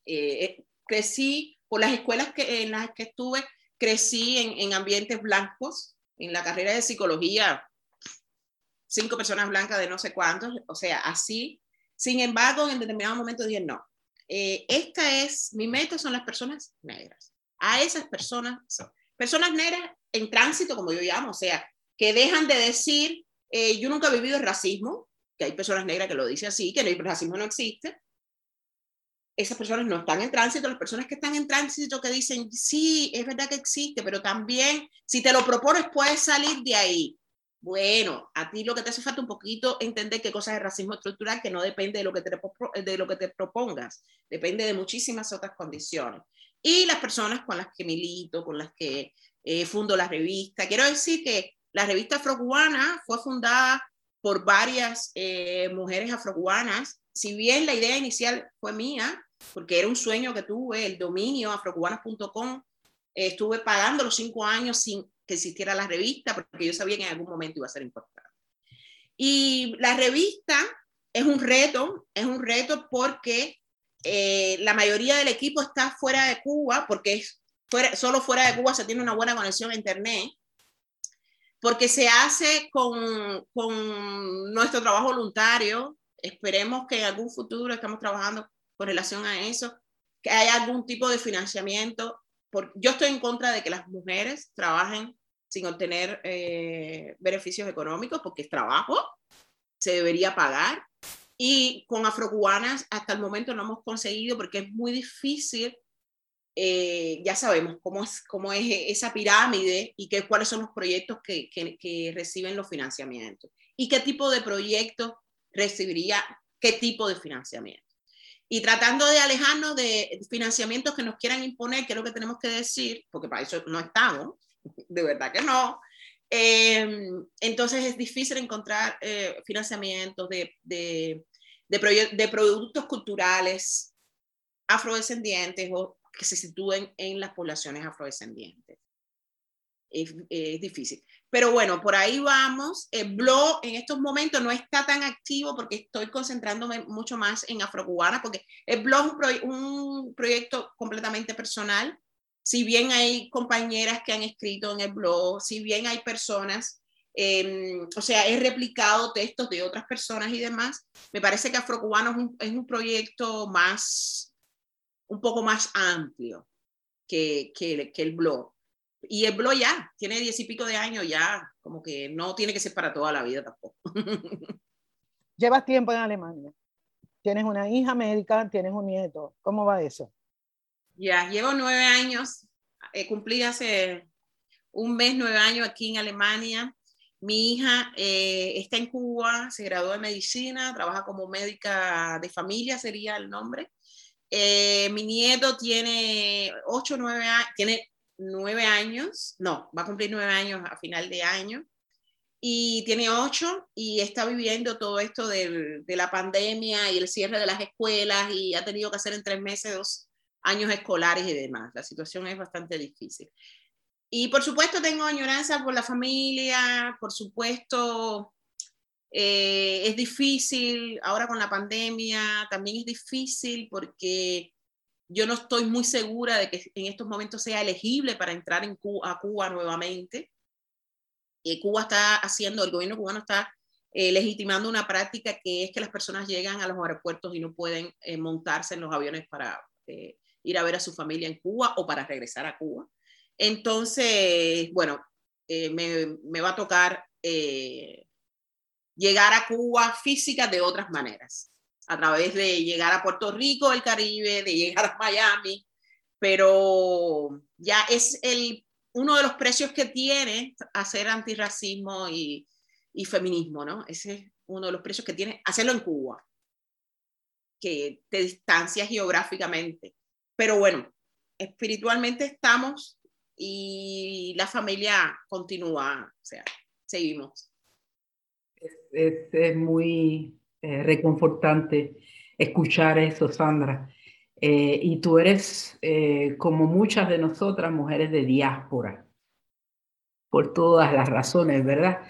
Eh, crecí por las escuelas que, en las que estuve, crecí en, en, ambientes blancos, en la carrera de psicología, cinco personas blancas de no sé cuántos, o sea, así. Sin embargo, en determinado momento dije, no, esta es, mi meta son las personas negras. A esas personas, personas negras en tránsito, como yo llamo, o sea, que dejan de decir, yo nunca he vivido el racismo, que hay personas negras que lo dicen así, que el racismo no existe, esas personas no están en tránsito, las personas que están en tránsito que dicen, sí, es verdad que existe, pero también si te lo propones puedes salir de ahí. Bueno, a ti lo que te hace falta un poquito entender qué cosas es racismo estructural, que no depende de lo que te, de lo que te propongas, depende de muchísimas otras condiciones. Y las personas con las que milito, con las que eh, fundo la revista. Quiero decir que la revista afrocubana fue fundada por varias eh, mujeres afrocubanas si bien la idea inicial fue mía, porque era un sueño que tuve, el dominio afrocubanas.com, eh, estuve pagando los cinco años sin que existiera la revista, porque yo sabía que en algún momento iba a ser importante. Y la revista es un reto, es un reto porque eh, la mayoría del equipo está fuera de Cuba, porque es fuera, solo fuera de Cuba se tiene una buena conexión a Internet, porque se hace con, con nuestro trabajo voluntario. Esperemos que en algún futuro estamos trabajando con relación a eso, que haya algún tipo de financiamiento. Por, yo estoy en contra de que las mujeres trabajen sin obtener eh, beneficios económicos, porque es trabajo, se debería pagar. Y con afrocubanas hasta el momento no hemos conseguido porque es muy difícil. Eh, ya sabemos cómo es, cómo es esa pirámide y qué cuáles son los proyectos que, que, que reciben los financiamientos y qué tipo de proyectos recibiría qué tipo de financiamiento. Y tratando de alejarnos de financiamientos que nos quieran imponer, que es lo que tenemos que decir, porque para eso no estamos, de verdad que no. Eh, entonces es difícil encontrar eh, financiamientos de, de, de, de, productos culturales afrodescendientes o que se sitúen en las poblaciones afrodescendientes. Es, difícil. Pero bueno, por ahí vamos. El blog en estos momentos no está tan activo porque estoy concentrándome mucho más en afrocubana, porque el blog es un proyecto completamente personal si bien hay compañeras que han escrito en el blog, si bien hay personas, eh, o sea, he replicado textos de otras personas y demás, me parece que Afrocubano es un, es un proyecto más, un poco más amplio que, que, que el blog. Y el blog ya, tiene diez y pico de años ya, como que no tiene que ser para toda la vida tampoco. Llevas tiempo en Alemania. Tienes una hija médica, tienes un nieto. ¿Cómo va eso? Ya, llevo nueve años, eh, cumplí hace un mes, nueve años aquí en Alemania. Mi hija eh, está en Cuba, se graduó de medicina, trabaja como médica de familia, sería el nombre. Eh, mi nieto tiene ocho, nueve años, tiene nueve años, no, va a cumplir nueve años a final de año y tiene ocho y está viviendo todo esto del, de la pandemia y el cierre de las escuelas y ha tenido que hacer en tres meses dos, años escolares y demás. La situación es bastante difícil. Y por supuesto tengo añoranza por la familia, por supuesto eh, es difícil, ahora con la pandemia también es difícil porque yo no estoy muy segura de que en estos momentos sea elegible para entrar en Cuba, a Cuba nuevamente. Y Cuba está haciendo, el gobierno cubano está eh, legitimando una práctica que es que las personas llegan a los aeropuertos y no pueden eh, montarse en los aviones para eh, ir a ver a su familia en Cuba o para regresar a Cuba. Entonces, bueno, eh, me, me, va a tocar eh, llegar a Cuba física de otras maneras, a través de llegar a Puerto Rico, el Caribe, de llegar a Miami, pero ya es el, uno de los precios que tiene hacer antirracismo y, y feminismo, ¿no? Ese es uno de los precios que tiene hacerlo en Cuba, que te distancias geográficamente pero bueno, espiritualmente estamos y la familia continúa, o sea, seguimos. Es, es, es muy eh, reconfortante escuchar eso, Sandra. Eh, y tú eres, eh, como muchas de nosotras, mujeres de diáspora, por todas las razones, ¿verdad?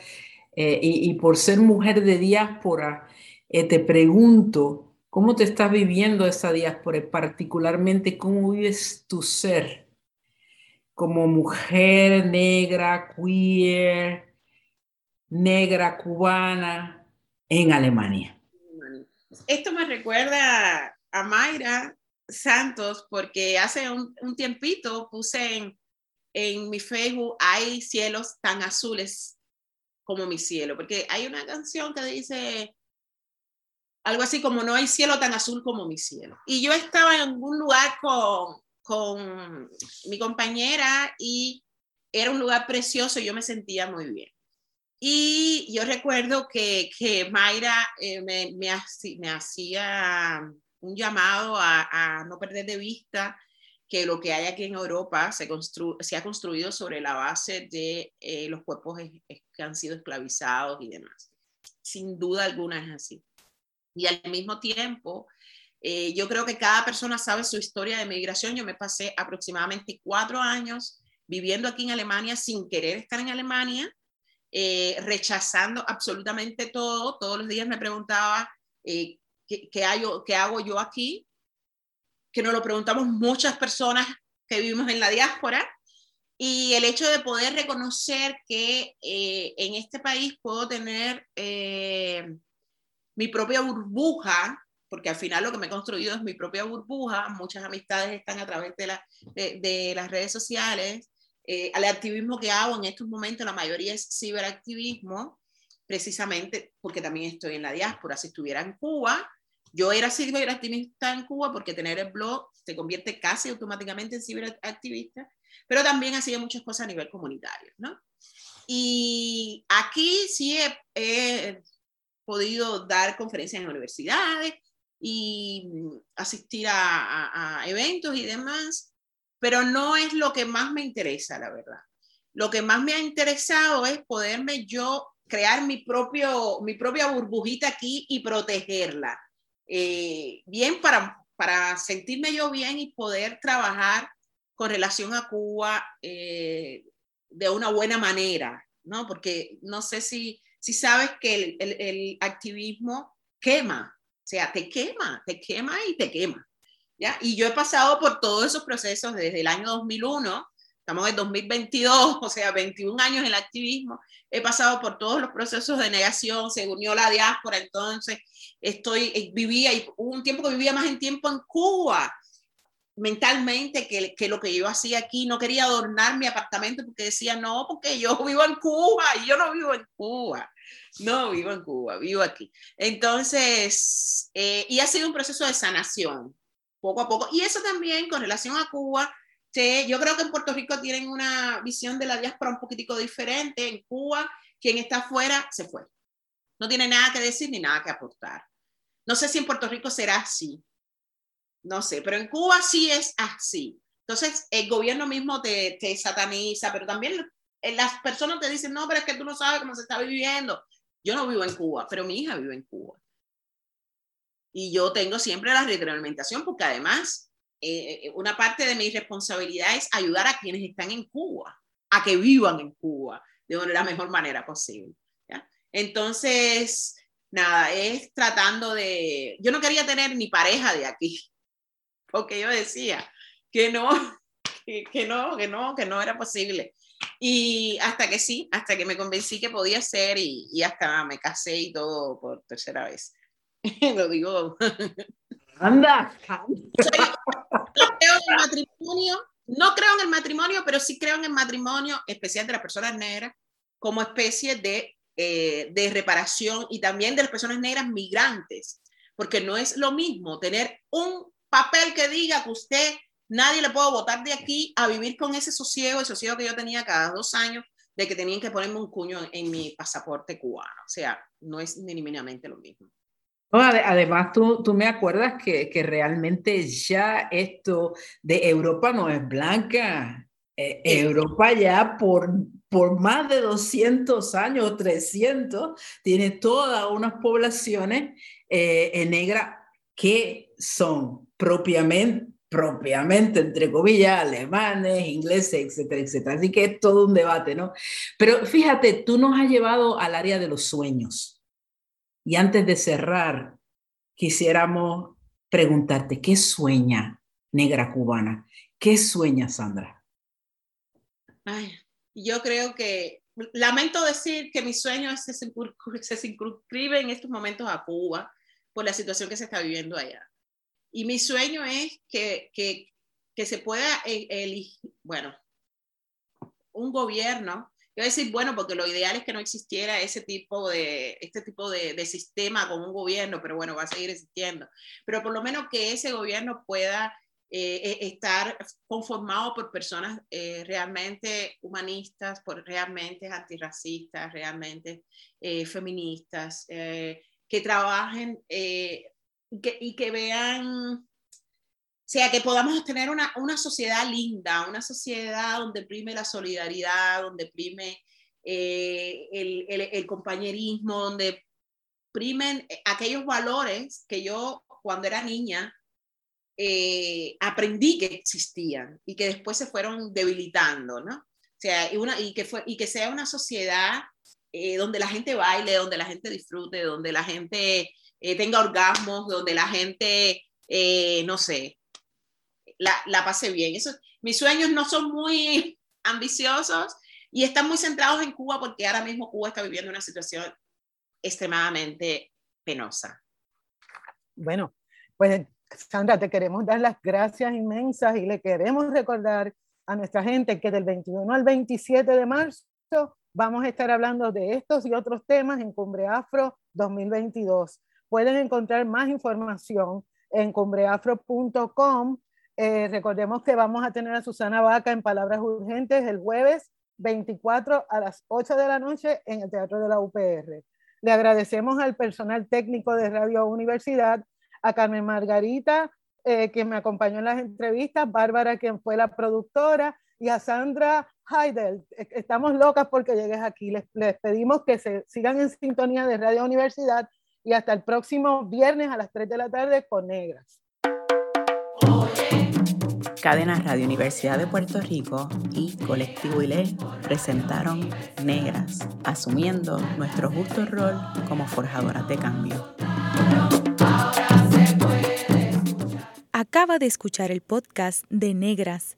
Eh, y, y, por ser mujer de diáspora, eh, te pregunto, ¿Cómo te estás viviendo esa diáspora? Particularmente, ¿cómo vives tu ser como mujer negra, queer, negra, cubana en Alemania? Esto me recuerda a Mayra Santos porque hace un, un tiempito puse en, en mi Facebook, hay cielos tan azules como mi cielo, porque hay una canción que dice algo así como no hay cielo tan azul como mi cielo. Y yo estaba en un lugar con, con mi compañera y era un lugar precioso y yo me sentía muy bien. Y yo recuerdo que, que Mayra eh, me, me, hacía un llamado a, a, no perder de vista que lo que hay aquí en Europa se, constru se ha construido sobre la base de eh, los cuerpos que han sido esclavizados y demás. Sin duda alguna es así. Y al mismo tiempo, eh, yo creo que cada persona sabe su historia de migración. Yo me pasé aproximadamente cuatro años viviendo aquí en Alemania sin querer estar en Alemania, eh, rechazando absolutamente todo. Todos los días me preguntaba, eh, ¿qué, qué, ¿qué hago yo aquí? Que nos lo preguntamos muchas personas que vivimos en la diáspora. Y el hecho de poder reconocer que en este país puedo tener mi propia burbuja, porque al final lo que me he construido es mi propia burbuja, muchas amistades están a través de, la, de, las redes sociales, eh, el activismo que hago en estos momentos, la mayoría es ciberactivismo, precisamente porque también estoy en la diáspora. Si estuviera en Cuba, yo era ciberactivista en Cuba porque tener el blog se convierte casi automáticamente en ciberactivista, pero también hacía muchas cosas a nivel comunitario, ¿no? Y aquí sí he podido dar conferencias en universidades y asistir a, eventos y demás, pero no es lo que más me interesa, la verdad. Lo que más me ha interesado es poderme yo crear mi, propio, mi propia burbujita aquí y protegerla. Eh, bien para, para sentirme yo bien y poder trabajar con relación a Cuba eh, de una buena manera, ¿no? Porque no sé si si sabes que el, activismo quema, o sea, te quema, te quema y te quema. ¿ya? Y yo he pasado por todos esos procesos desde el año 2001, estamos en 2022, o sea, 21 años en el activismo, he pasado por todos los procesos de negación, se unió la diáspora, entonces estoy, eh, vivía, y hubo un tiempo que vivía más en tiempo en Cuba, mentalmente que, que, lo que yo hacía aquí, no quería adornar mi apartamento porque decía, no, porque yo vivo en Cuba y yo no vivo en Cuba. No, vivo en Cuba, vivo aquí. Entonces, eh, y ha sido un proceso de sanación, poco a poco. Y eso también con relación a Cuba, yo creo que en Puerto Rico tienen una visión de la diáspora un poquitico diferente. En Cuba, quien está afuera, se fue. No tiene nada que decir ni nada que aportar. No sé si en Puerto Rico será así, no sé, pero en Cuba sí es así. Entonces, el gobierno mismo te, te sataniza, pero también las personas te dicen, no, pero es que tú no sabes cómo se está viviendo. Yo no vivo en Cuba, pero mi hija vive en Cuba. Y yo tengo siempre la retroalimentación porque además eh, eh, una parte de mi responsabilidad es ayudar a quienes están en Cuba, a que vivan en Cuba de la mejor manera posible. ¿ya? Entonces, nada, es tratando de... Yo no quería tener ni pareja de aquí, porque yo decía que no, que, no, que no, que no era posible. Y hasta que sí, hasta que me convencí que podía ser y, y hasta me casé y todo por tercera vez. Lo digo. Anda. no creo en el matrimonio, no creo en el matrimonio, pero sí creo en el matrimonio, especial de las personas negras, como especie de, eh, de reparación y también de las personas negras migrantes, porque no es lo mismo tener un papel que diga que usted, nadie le puede votar de aquí a vivir con ese sosiego, el sosiego que yo tenía cada dos años, de que tenían que ponerme un cuño en, mi pasaporte cubano. O sea, no es ni mínimamente lo mismo. además, tú, tú me acuerdas que, que, realmente ya esto de Europa no es blanca. Eh, Europa ya por, por más de 200 años, 300, tiene todas unas poblaciones eh, negras que son propiamente, propiamente, entre comillas, alemanes, ingleses, etcétera, etcétera. Así que es todo un debate, ¿no? Pero fíjate, tú nos has llevado al área de los sueños. Y antes de cerrar, quisiéramos preguntarte, ¿qué sueña negra cubana? ¿Qué sueña Sandra? Ay, yo creo que, lamento decir que mi sueño se, se circunscribe en estos momentos a Cuba por la situación que se está viviendo allá. Y mi sueño es que, que, que se pueda e, elegir, bueno, un gobierno, yo voy a decir, bueno, porque lo ideal es que no existiera ese tipo de, este tipo de, de, sistema con un gobierno, pero bueno, va a seguir existiendo. Pero por lo menos que ese gobierno pueda eh, e, estar conformado por personas eh, realmente humanistas, por realmente antirracistas, realmente eh, feministas, que trabajen y que vean, o sea, que podamos tener una, una, sociedad linda, una sociedad donde prime la solidaridad, donde prime eh, el, el, compañerismo, donde exprimen eh, aquellos valores que yo cuando era niña eh, aprendí que existían y que después se fueron debilitando, ¿no? O sea, y, una, y, que, fue, y que sea una sociedad eh, donde la gente baile, donde la gente disfrute, donde la gente tenga orgasmos, donde la gente, no sé, la, la pase bien. Eso, mis sueños no son muy ambiciosos y están muy centrados en Cuba porque ahora mismo Cuba está viviendo una situación extremadamente penosa. Bueno, pues Sandra, te queremos dar las gracias inmensas y le queremos recordar a nuestra gente que del 21 al 27 de marzo vamos a estar hablando de estos y otros temas en Cumbre Afro 2022. Pueden encontrar más información en cumbreafro.com. Eh, recordemos que vamos a tener a Susana Vaca en Palabras Urgentes el jueves 24 a las 8 de la noche en el Teatro de la UPR. Le agradecemos al personal técnico de Radio Universidad, a Carmen Margarita, eh, quien me acompañó en las entrevistas, Bárbara, quien fue la productora, y a Sandra Heidel. E, estamos locas porque llegues aquí. Les, les pedimos que se sigan en sintonía de Radio Universidad y hasta el próximo viernes a las 3 de la tarde con Negras. Cadena Radio Universidad de Puerto Rico y Colectivo ILE presentaron Negras, asumiendo nuestro justo rol como forjadoras de cambio. Acaba de escuchar el podcast de Negras.